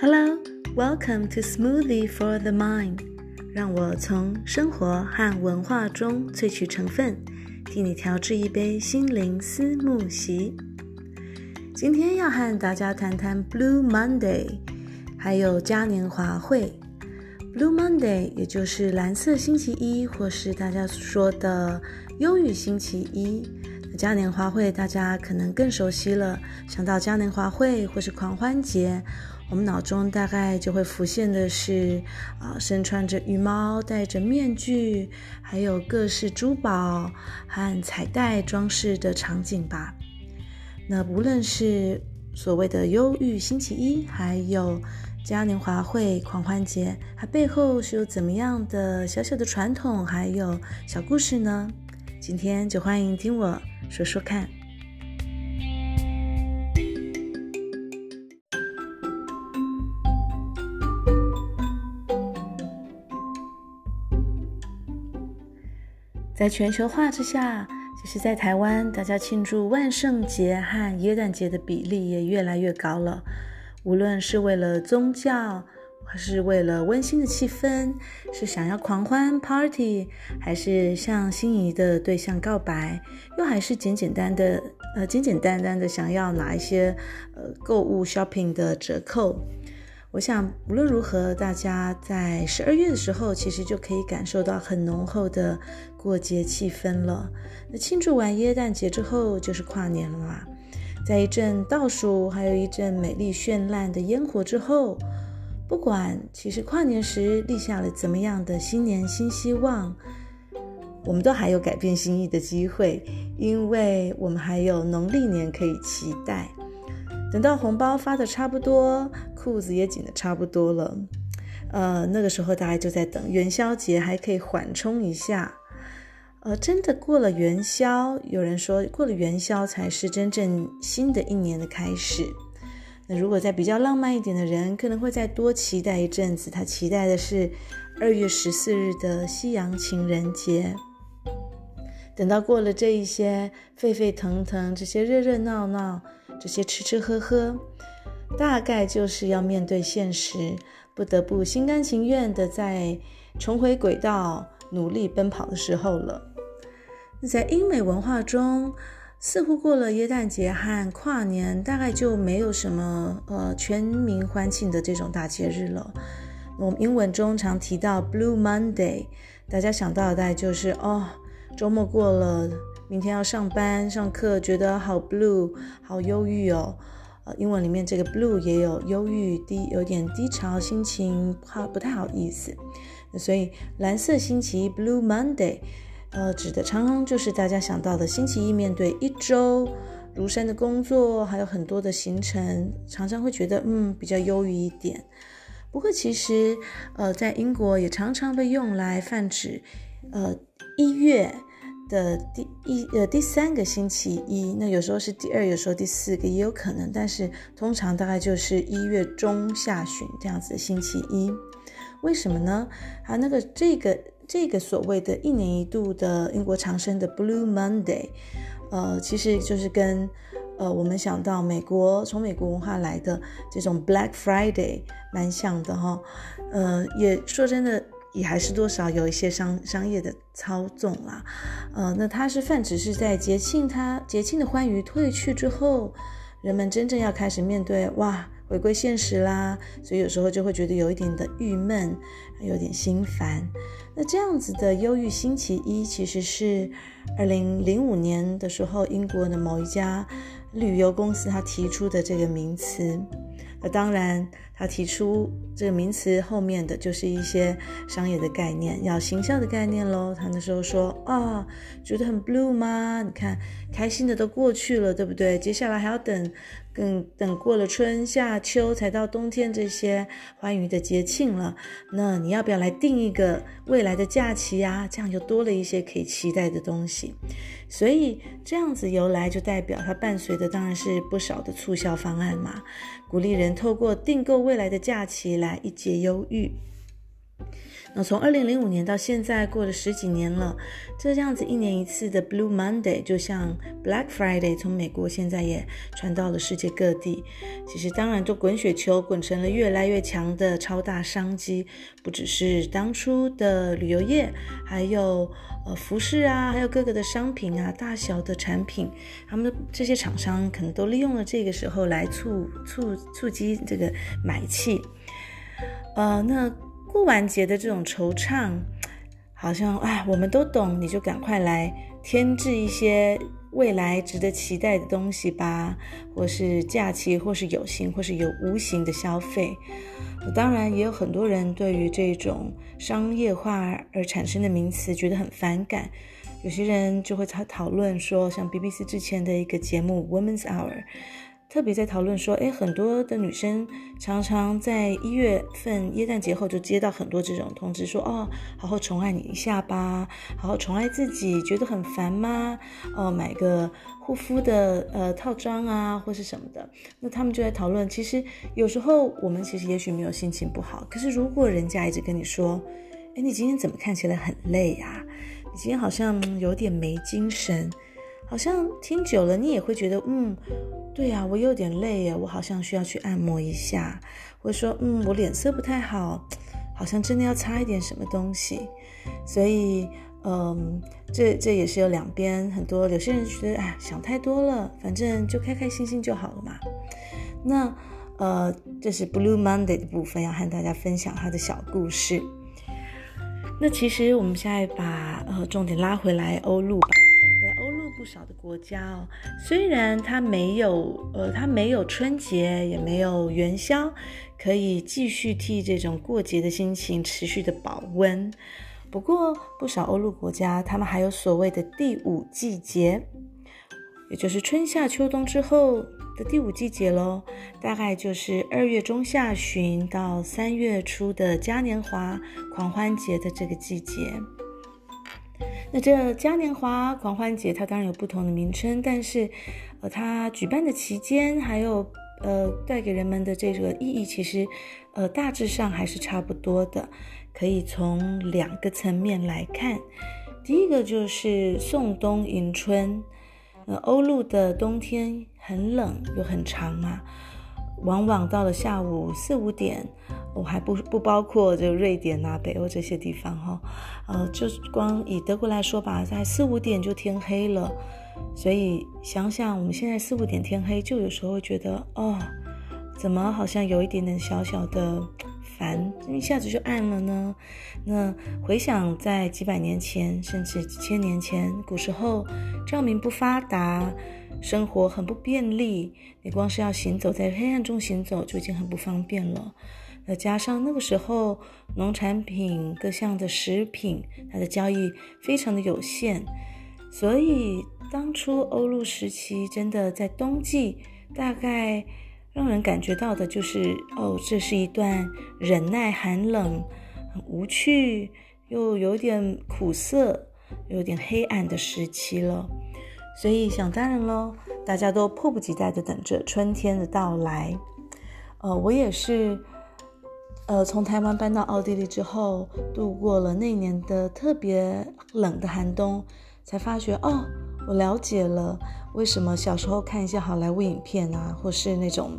Hello, welcome to Smoothie for the Mind。让我从生活和文化中萃取成分，替你调制一杯心灵思慕昔。今天要和大家谈谈 Blue Monday，还有嘉年华会。Blue Monday 也就是蓝色星期一，或是大家说的忧郁星期一。嘉年华会大家可能更熟悉了，想到嘉年华会或是狂欢节。我们脑中大概就会浮现的是，啊，身穿着羽毛、戴着面具，还有各式珠宝和彩带装饰的场景吧。那无论是所谓的忧郁星期一，还有嘉年华会、狂欢节，它背后是有怎么样的小小的传统，还有小故事呢？今天就欢迎听我说说看。在全球化之下，其实，在台湾，大家庆祝万圣节和耶诞节的比例也越来越高了。无论是为了宗教，还是为了温馨的气氛，是想要狂欢 party，还是向心仪的对象告白，又还是简简单的呃简简单单的想要拿一些呃购物 shopping 的折扣。我想，无论如何，大家在十二月的时候，其实就可以感受到很浓厚的过节气氛了。那庆祝完耶诞节之后，就是跨年了嘛。在一阵倒数，还有一阵美丽绚烂的烟火之后，不管其实跨年时立下了怎么样的新年新希望，我们都还有改变心意的机会，因为我们还有农历年可以期待。等到红包发的差不多，裤子也紧的差不多了，呃，那个时候大家就在等元宵节，还可以缓冲一下。呃，真的过了元宵，有人说过了元宵才是真正新的一年的开始。那如果再比较浪漫一点的人，可能会再多期待一阵子，他期待的是二月十四日的西洋情人节。等到过了这一些沸沸腾腾，这些热热闹闹。这些吃吃喝喝，大概就是要面对现实，不得不心甘情愿地再重回轨道，努力奔跑的时候了。在英美文化中，似乎过了耶诞节和跨年，大概就没有什么呃全民欢庆的这种大节日了。我们英文中常提到 Blue Monday，大家想到的大概就是哦，周末过了。明天要上班上课，觉得好 blue，好忧郁哦。英文里面这个 blue 也有忧郁、低有点低潮心情，不好不太好意思。所以蓝色星期一 Blue Monday，呃，指的常常就是大家想到的星期一，面对一周如山的工作，还有很多的行程，常常会觉得嗯比较忧郁一点。不过其实呃，在英国也常常被用来泛指呃一月。的第一呃第三个星期一，那有时候是第二，有时候第四个也有可能，但是通常大概就是一月中下旬这样子的星期一。为什么呢？啊，那个这个这个所谓的一年一度的英国长生的 Blue Monday，呃，其实就是跟呃我们想到美国从美国文化来的这种 Black Friday 蛮像的哈，呃，也说真的。也还是多少有一些商商业的操纵啦，呃，那它是泛指是在节庆它节庆的欢愉退去之后，人们真正要开始面对哇，回归现实啦，所以有时候就会觉得有一点的郁闷，有点心烦。那这样子的忧郁星期一，其实是二零零五年的时候，英国的某一家旅游公司他提出的这个名词。那当然，他提出这个名词后面的就是一些商业的概念，要行销的概念喽。他那时候说啊、觉得很 blue 吗？你看，开心的都过去了，对不对？接下来还要等。等等过了春夏秋，才到冬天这些欢愉的节庆了。那你要不要来定一个未来的假期呀？这样就多了一些可以期待的东西。所以这样子由来，就代表它伴随的当然是不少的促销方案嘛，鼓励人透过订购未来的假期来一解忧郁。那从二零零五年到现在，过了十几年了，这样子一年一次的 Blue Monday，就像 Black Friday，从美国现在也传到了世界各地。其实当然，都滚雪球滚成了越来越强的超大商机，不只是当初的旅游业，还有呃服饰啊，还有各个的商品啊，大小的产品，他们的这些厂商可能都利用了这个时候来促促促进这个买气。呃，那过完节的这种惆怅，好像哎，我们都懂，你就赶快来添置一些未来值得期待的东西吧，或是假期，或是有形，或是有无形的消费。当然，也有很多人对于这种商业化而产生的名词觉得很反感，有些人就会讨讨论说，像 BBC 之前的一个节目《Women's Hour》。特别在讨论说，诶，很多的女生常常在一月份耶诞节后就接到很多这种通知，说哦，好好宠爱你一下吧，好好宠爱自己，觉得很烦吗？哦，买个护肤的呃套装啊，或是什么的。那他们就在讨论，其实有时候我们其实也许没有心情不好，可是如果人家一直跟你说，诶，你今天怎么看起来很累呀？你今天好像有点没精神。好像听久了，你也会觉得，嗯，对呀，我有点累呀，我好像需要去按摩一下，或者说，嗯，我脸色不太好，好像真的要擦一点什么东西。所以，嗯，这这也是有两边，很多有些人觉得，哎，想太多了，反正就开开心心就好了嘛。那，呃，这是 Blue Monday 的部分，要和大家分享他的小故事。那其实我们现在把呃重点拉回来欧陆吧。不少的国家哦，虽然它没有，呃，它没有春节，也没有元宵，可以继续替这种过节的心情持续的保温。不过，不少欧陆国家，他们还有所谓的第五季节，也就是春夏秋冬之后的第五季节喽，大概就是二月中下旬到三月初的嘉年华狂欢节的这个季节。那这嘉年华狂欢节，它当然有不同的名称，但是，呃，它举办的期间，还有呃，带给人们的这个意义，其实，呃，大致上还是差不多的。可以从两个层面来看，第一个就是送冬迎春。呃，欧陆的冬天很冷又很长啊，往往到了下午四五点。我还不不包括就瑞典啊、北欧这些地方哈，呃，就光以德国来说吧，在四五点就天黑了，所以想想我们现在四五点天黑，就有时候会觉得哦，怎么好像有一点点小小的烦，一下子就暗了呢？那回想在几百年前，甚至几千年前，古时候照明不发达，生活很不便利，你光是要行走在黑暗中行走就已经很不方便了。再加上那个时候，农产品各项的食品，它的交易非常的有限，所以当初欧陆时期真的在冬季，大概让人感觉到的就是，哦，这是一段忍耐寒冷、很无趣又有点苦涩、有点黑暗的时期了。所以想当然喽，大家都迫不及待的等着春天的到来。呃，我也是。呃，从台湾搬到奥地利之后，度过了那年的特别冷的寒冬，才发觉哦，我了解了为什么小时候看一些好莱坞影片啊，或是那种，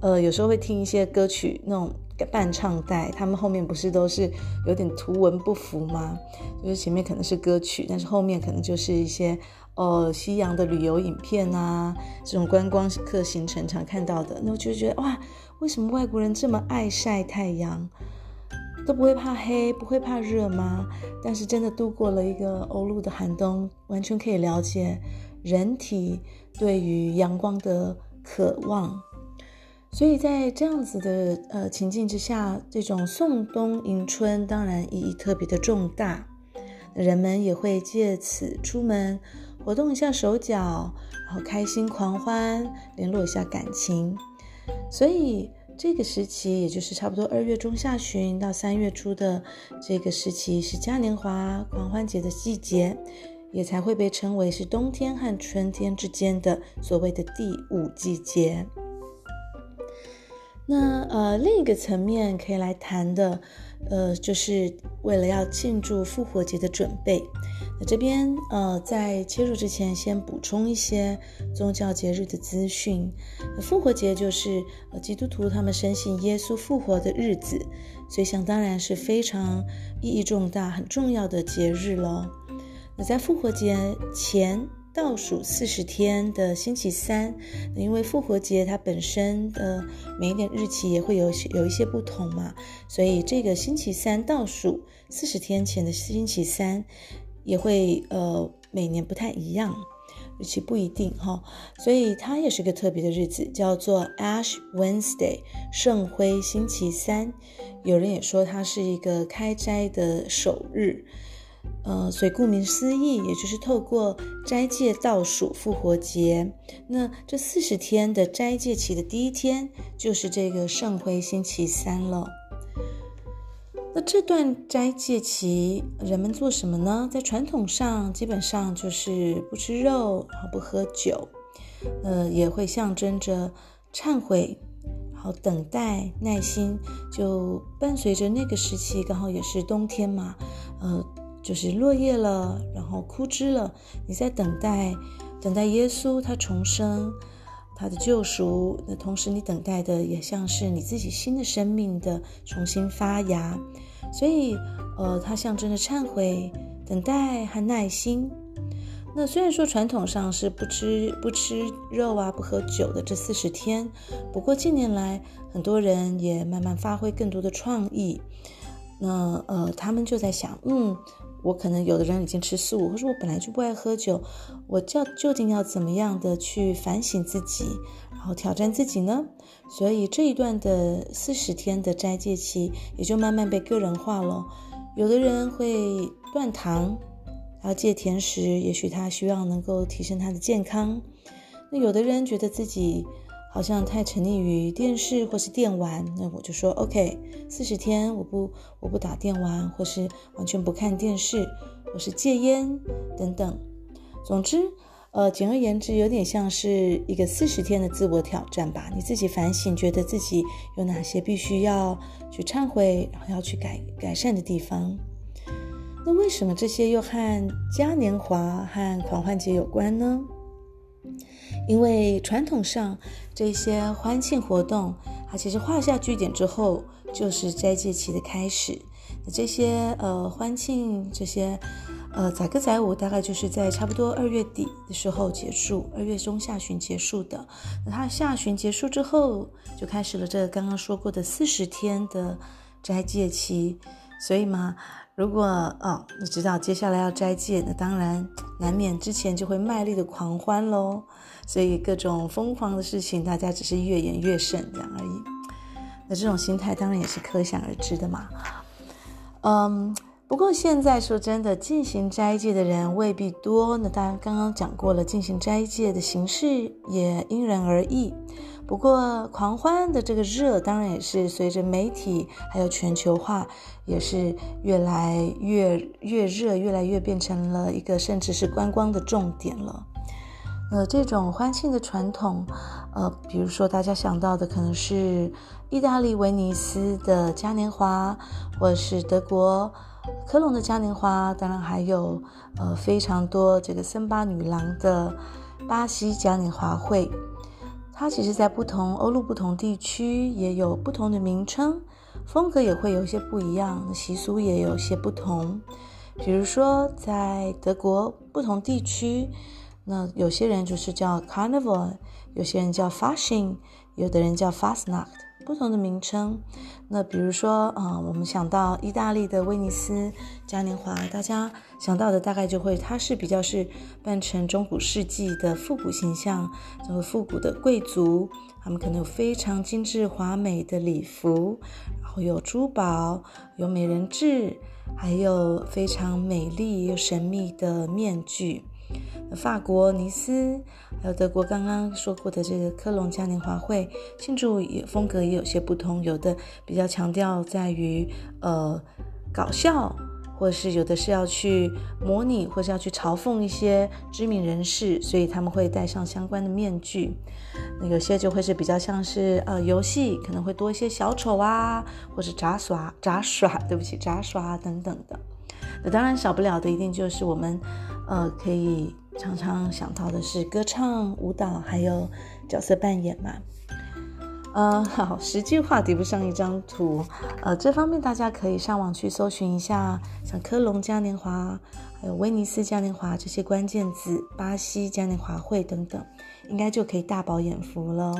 呃，有时候会听一些歌曲那种伴唱带，他们后面不是都是有点图文不符吗？就是前面可能是歌曲，但是后面可能就是一些呃西洋的旅游影片啊，这种观光客行程常看到的，那我就觉得哇。为什么外国人这么爱晒太阳，都不会怕黑，不会怕热吗？但是真的度过了一个欧陆的寒冬，完全可以了解人体对于阳光的渴望。所以在这样子的呃情境之下，这种送冬迎春当然意义特别的重大。人们也会借此出门活动一下手脚，然后开心狂欢，联络一下感情。所以这个时期，也就是差不多二月中下旬到三月初的这个时期，是嘉年华狂欢节的季节，也才会被称为是冬天和春天之间的所谓的第五季节。那呃，另一个层面可以来谈的，呃，就是为了要庆祝复活节的准备。那这边呃，在切入之前，先补充一些宗教节日的资讯。复活节就是呃基督徒他们深信耶稣复活的日子，所以想当然是非常意义重大、很重要的节日了。那在复活节前。倒数四十天的星期三，因为复活节它本身的每一年日期也会有有一些不同嘛，所以这个星期三倒数四十天前的星期三也会呃每年不太一样，日期不一定哈，所以它也是个特别的日子，叫做 Ash Wednesday 圣灰星期三，有人也说它是一个开斋的首日。呃，所以顾名思义，也就是透过斋戒倒数复活节。那这四十天的斋戒期的第一天，就是这个圣灰星期三了。那这段斋戒期，人们做什么呢？在传统上，基本上就是不吃肉，然后不喝酒。呃，也会象征着忏悔，然后等待、耐心。就伴随着那个时期，刚好也是冬天嘛，呃。就是落叶了，然后枯枝了。你在等待，等待耶稣他重生，他的救赎。那同时，你等待的也像是你自己新的生命的重新发芽。所以，呃，它象征着忏悔、等待和耐心。那虽然说传统上是不吃不吃肉啊，不喝酒的这四十天，不过近年来很多人也慢慢发挥更多的创意。那呃，他们就在想，嗯。我可能有的人已经吃素，或者我本来就不爱喝酒，我叫究竟要怎么样的去反省自己，然后挑战自己呢？所以这一段的四十天的斋戒期也就慢慢被个人化了。有的人会断糖，然后戒甜食，也许他希望能够提升他的健康。那有的人觉得自己。好像太沉溺于电视或是电玩，那我就说 OK，四十天我不我不打电玩，或是完全不看电视，或是戒烟等等。总之，呃，简而言之，有点像是一个四十天的自我挑战吧。你自己反省，觉得自己有哪些必须要去忏悔，然后要去改改善的地方。那为什么这些又和嘉年华和狂欢节有关呢？因为传统上这些欢庆活动，它其实画下句点之后，就是斋戒期的开始。那这些呃欢庆这些呃载歌载舞，大概就是在差不多二月底的时候结束，二月中下旬结束的。那它下旬结束之后，就开始了这刚刚说过的四十天的斋戒期。所以嘛。如果哦，你知道接下来要斋戒，那当然难免之前就会卖力的狂欢喽。所以各种疯狂的事情，大家只是越演越盛这样而已。那这种心态当然也是可想而知的嘛。嗯，不过现在说真的，进行斋戒的人未必多。那当然刚刚讲过了，进行斋戒的形式也因人而异。不过，狂欢的这个热，当然也是随着媒体还有全球化，也是越来越越热，越来越变成了一个甚至是观光的重点了。呃，这种欢庆的传统，呃，比如说大家想到的可能是意大利威尼斯的嘉年华，或者是德国科隆的嘉年华，当然还有呃非常多这个森巴女郎的巴西嘉年华会。它其实，在不同欧陆不同地区也有不同的名称，风格也会有些不一样，习俗也有些不同。比如说，在德国不同地区，那有些人就是叫 Carnival，有些人叫 Fasching，有的人叫 Fastnacht。不同的名称，那比如说，啊、我们想到意大利的威尼斯嘉年华，大家想到的大概就会，它是比较是扮成中古世纪的复古形象，这个复古的贵族，他们可能有非常精致华美的礼服，然后有珠宝，有美人痣，还有非常美丽又神秘的面具。法国尼斯，还有德国刚刚说过的这个科隆嘉年华会，庆祝也风格也有些不同，有的比较强调在于呃搞笑，或者是有的是要去模拟，或是要去嘲讽一些知名人士，所以他们会戴上相关的面具。那有些就会是比较像是呃游戏，可能会多一些小丑啊，或是杂耍、杂耍，对不起，杂耍等等的。那当然少不了的，一定就是我们呃可以常常想到的是歌唱、舞蹈，还有角色扮演嘛。呃，好，十句话抵不上一张图，呃，这方面大家可以上网去搜寻一下，像科隆嘉年华、还有威尼斯嘉年华这些关键字，巴西嘉年华会等等，应该就可以大饱眼福了。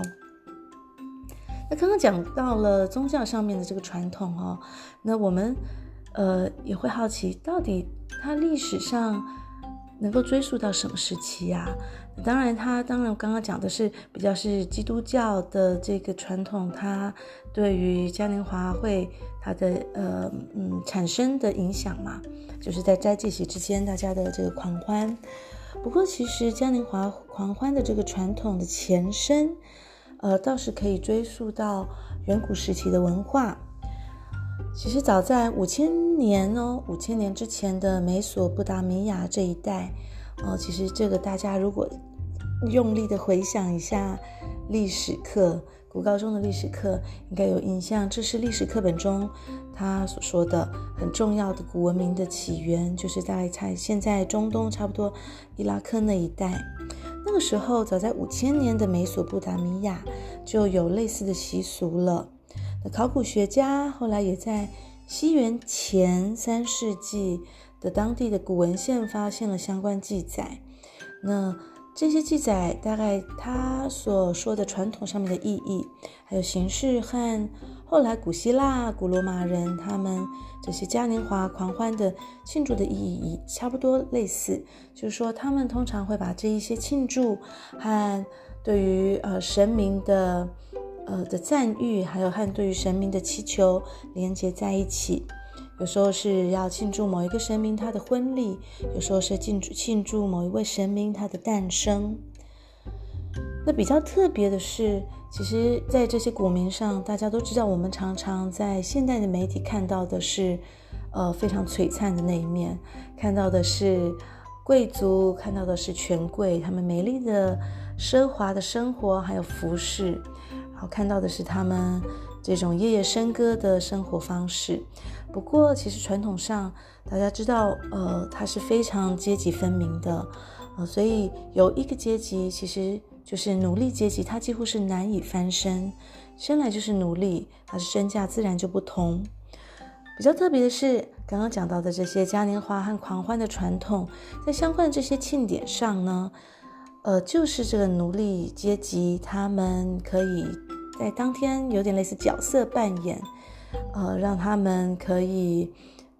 那刚刚讲到了宗教上面的这个传统哦，那我们呃也会好奇，到底它历史上能够追溯到什么时期呀？当然，它当然刚刚讲的是比较是基督教的这个传统，它对于嘉年华会它的呃嗯产生的影响嘛，就是在斋戒期之间大家的这个狂欢。不过，其实嘉年华狂欢的这个传统的前身，呃，倒是可以追溯到远古时期的文化。其实早在五千年哦，五千年之前的美索不达米亚这一带。哦，其实这个大家如果用力的回想一下历史课，古高中的历史课应该有印象。这是历史课本中他所说的很重要的古文明的起源，就是在在现在中东差不多伊拉克那一带。那个时候，早在五千年的美索不达米亚就有类似的习俗了。那考古学家后来也在西元前三世纪。的当地的古文献发现了相关记载，那这些记载大概他所说的传统上面的意义，还有形式和后来古希腊、古罗马人他们这些嘉年华狂欢的庆祝的意义差不多类似，就是说他们通常会把这一些庆祝和对于呃神明的呃的赞誉，还有和对于神明的祈求连接在一起。有时候是要庆祝某一个神明他的婚礼，有时候是庆祝庆祝某一位神明他的诞生。那比较特别的是，其实，在这些古名上，大家都知道，我们常常在现代的媒体看到的是，呃，非常璀璨的那一面，看到的是贵族，看到的是权贵，他们美丽的奢华的生活，还有服饰，好看到的是他们这种夜夜笙歌的生活方式。不过，其实传统上大家知道，呃，它是非常阶级分明的，呃，所以有一个阶级，其实就是奴隶阶级，它几乎是难以翻身，生来就是奴隶，它的身价自然就不同。比较特别的是，刚刚讲到的这些嘉年华和狂欢的传统，在相关的这些庆典上呢，呃，就是这个奴隶阶级，他们可以在当天有点类似角色扮演。呃，让他们可以，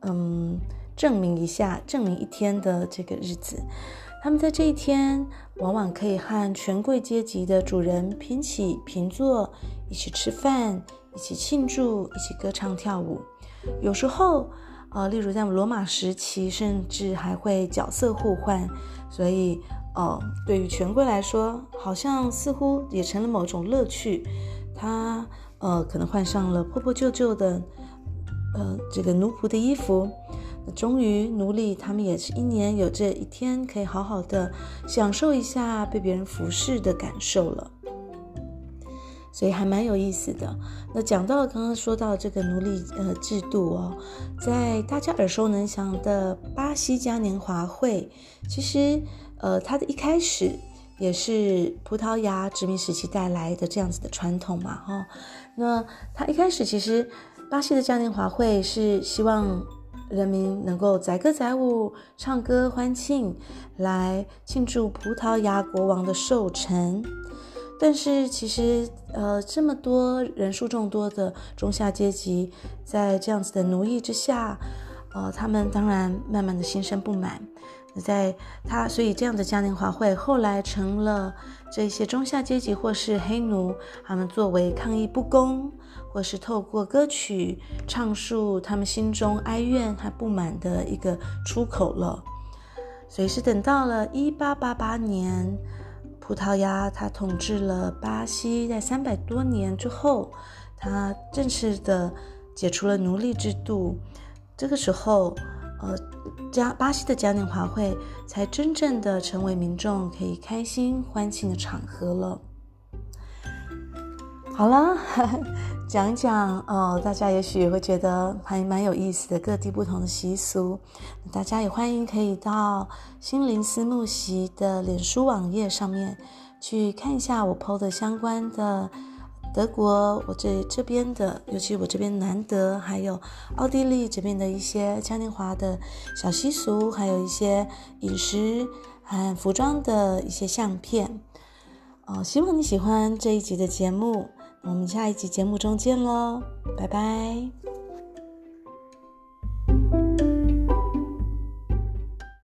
嗯，证明一下，证明一天的这个日子。他们在这一天，往往可以和权贵阶级的主人平起平坐，一起吃饭，一起庆祝，一起歌唱跳舞。有时候，呃，例如在罗马时期，甚至还会角色互换。所以，呃，对于权贵来说，好像似乎也成了某种乐趣。他。呃，可能换上了破破旧旧的，呃，这个奴仆的衣服。那终于，奴隶他们也是一年有这一天，可以好好的享受一下被别人服侍的感受了。所以还蛮有意思的。那讲到刚刚说到这个奴隶呃制度哦，在大家耳熟能详的巴西嘉年华会，其实呃，它的一开始也是葡萄牙殖民时期带来的这样子的传统嘛，哈、哦。那他一开始其实，巴西的嘉年华会是希望人民能够载歌载舞、唱歌欢庆，来庆祝葡萄牙国王的寿辰。但是其实，呃，这么多人数众多的中下阶级，在这样子的奴役之下，呃，他们当然慢慢的心生不满。在他，所以这样的嘉年华会后来成了这些中下阶级或是黑奴，他们作为抗议不公，或是透过歌曲唱述他们心中哀怨和不满的一个出口了。所以是等到了一八八八年，葡萄牙他统治了巴西，在三百多年之后，他正式的解除了奴隶制度。这个时候。呃，嘉巴西的嘉年华会才真正的成为民众可以开心欢庆的场合了。好了，讲一讲哦，大家也许会觉得还蛮有意思的，各地不同的习俗，大家也欢迎可以到心灵思慕席的脸书网页上面去看一下我 PO 的相关的。德国，我这这边的，尤其我这边南德，还有奥地利这边的一些嘉年华的小习俗，还有一些饮食和服装的一些相片。哦，希望你喜欢这一集的节目，我们下一集节目中见喽，拜拜。